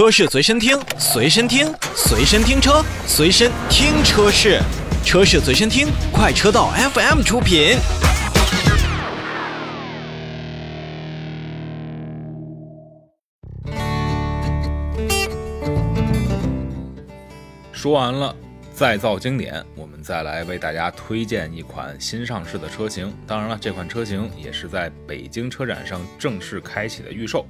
车市随身听，随身听，随身听车，随身听车市，车市随身听，快车道 FM 出品。说完了再造经典，我们再来为大家推荐一款新上市的车型。当然了，这款车型也是在北京车展上正式开启的预售。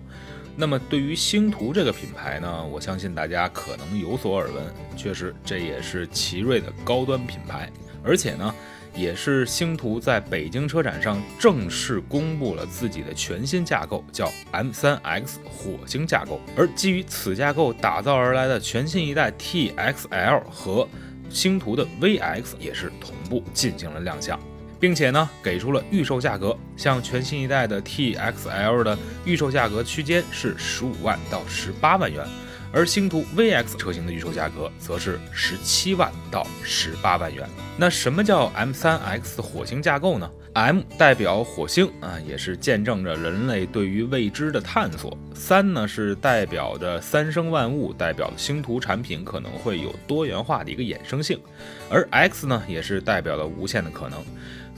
那么，对于星途这个品牌呢，我相信大家可能有所耳闻。确实，这也是奇瑞的高端品牌，而且呢，也是星途在北京车展上正式公布了自己的全新架构，叫 M3X 火星架构。而基于此架构打造而来的全新一代 TXL 和星途的 VX 也是同步进行了亮相。并且呢，给出了预售价格，像全新一代的 TXL 的预售价格区间是十五万到十八万元，而星途 VX 车型的预售价格则是十七万到十八万元。那什么叫 M3X 火星架构呢？M 代表火星啊，也是见证着人类对于未知的探索；三呢是代表着三生万物，代表星途产品可能会有多元化的一个衍生性；而 X 呢也是代表了无限的可能。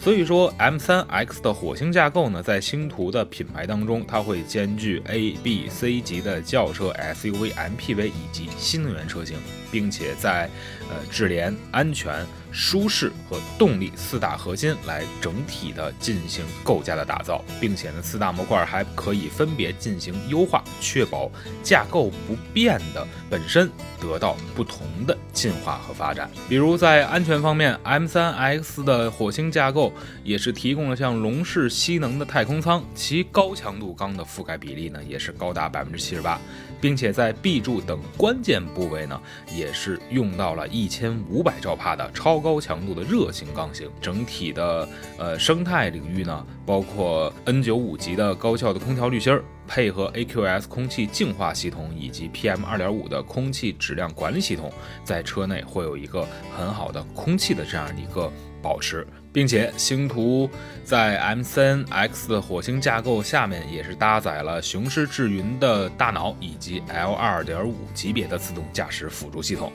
所以说，M3X 的火星架构呢，在星途的品牌当中，它会兼具 A、B、C 级的轿车、SUV、MPV 以及新能源车型，并且在呃智联、安全、舒适和动力四大核心来整体的进行构架的打造，并且呢，四大模块还可以分别进行优化，确保架构不变的本身得到不同的进化和发展。比如在安全方面，M3X 的火星架构。也是提供了像龙式吸能的太空舱，其高强度钢的覆盖比例呢，也是高达百分之七十八，并且在 B 柱等关键部位呢，也是用到了一千五百兆帕的超高强度的热型钢型。整体的呃生态领域呢，包括 N 九五级的高效的空调滤芯儿，配合 AQS 空气净化系统以及 PM 二点五的空气质量管理系统，在车内会有一个很好的空气的这样一个保持。并且星途在 M3X 的火星架构下面也是搭载了雄狮智云的大脑以及 L2.5 级别的自动驾驶辅助系统。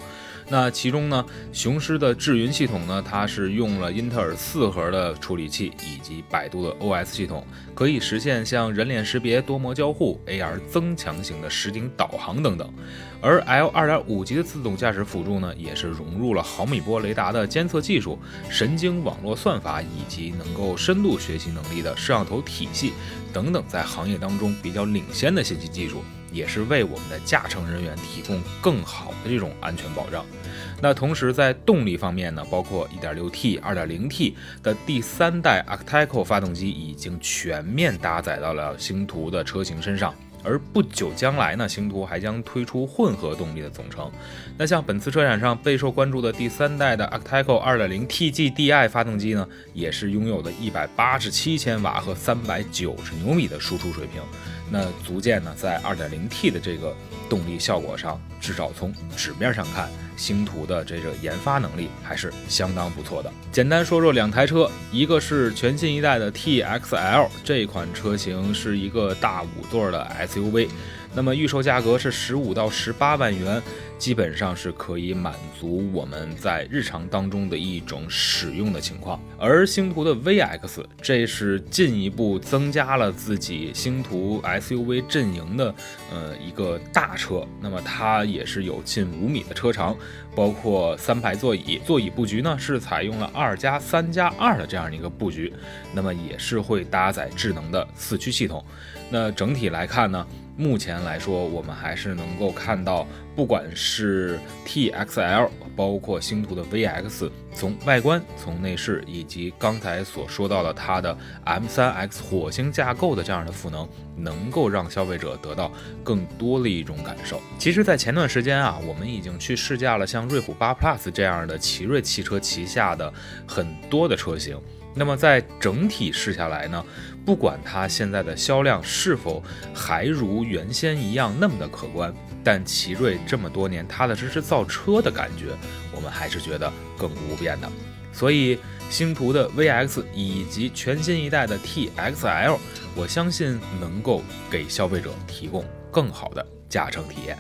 那其中呢，雄狮的智云系统呢，它是用了英特尔四核的处理器以及百度的 OS 系统，可以实现像人脸识别、多模交互、AR 增强型的实景导航等等。而 L 二点五级的自动驾驶辅助呢，也是融入了毫米波雷达的监测技术、神经网络算法以及能够深度学习能力的摄像头体系等等，在行业当中比较领先的信息技术。也是为我们的驾乘人员提供更好的这种安全保障。那同时在动力方面呢，包括 1.6T、2.0T 的第三代 Actico 发动机已经全面搭载到了星途的车型身上。而不久将来呢，星途还将推出混合动力的总成。那像本次车展上备受关注的第三代的 Actico 2.0 TGDI 发动机呢，也是拥有的一百八十七千瓦和三百九十牛米的输出水平。那足见呢，在 2.0T 的这个动力效果上，至少从纸面上看，星途的这个研发能力还是相当不错的。简单说说两台车，一个是全新一代的 TXL 这款车型，是一个大五座的 SUV。那么预售价格是十五到十八万元，基本上是可以满足我们在日常当中的一种使用的情况。而星途的 VX，这是进一步增加了自己星途 SUV 阵营的呃一个大车。那么它也是有近五米的车长，包括三排座椅，座椅布局呢是采用了二加三加二的这样一个布局，那么也是会搭载智能的四驱系统。那整体来看呢？目前来说，我们还是能够看到，不管是 TXL，包括星途的 VX，从外观、从内饰，以及刚才所说到的它的 M3X 火星架构的这样的赋能，能够让消费者得到更多的一种感受。其实，在前段时间啊，我们已经去试驾了像瑞虎8 Plus 这样的奇瑞汽车旗下的很多的车型。那么在整体试下来呢，不管它现在的销量是否还如原先一样那么的可观，但奇瑞这么多年踏踏实实造车的感觉，我们还是觉得亘古不变的。所以星途的 VX 以及全新一代的 TXL，我相信能够给消费者提供更好的驾乘体验。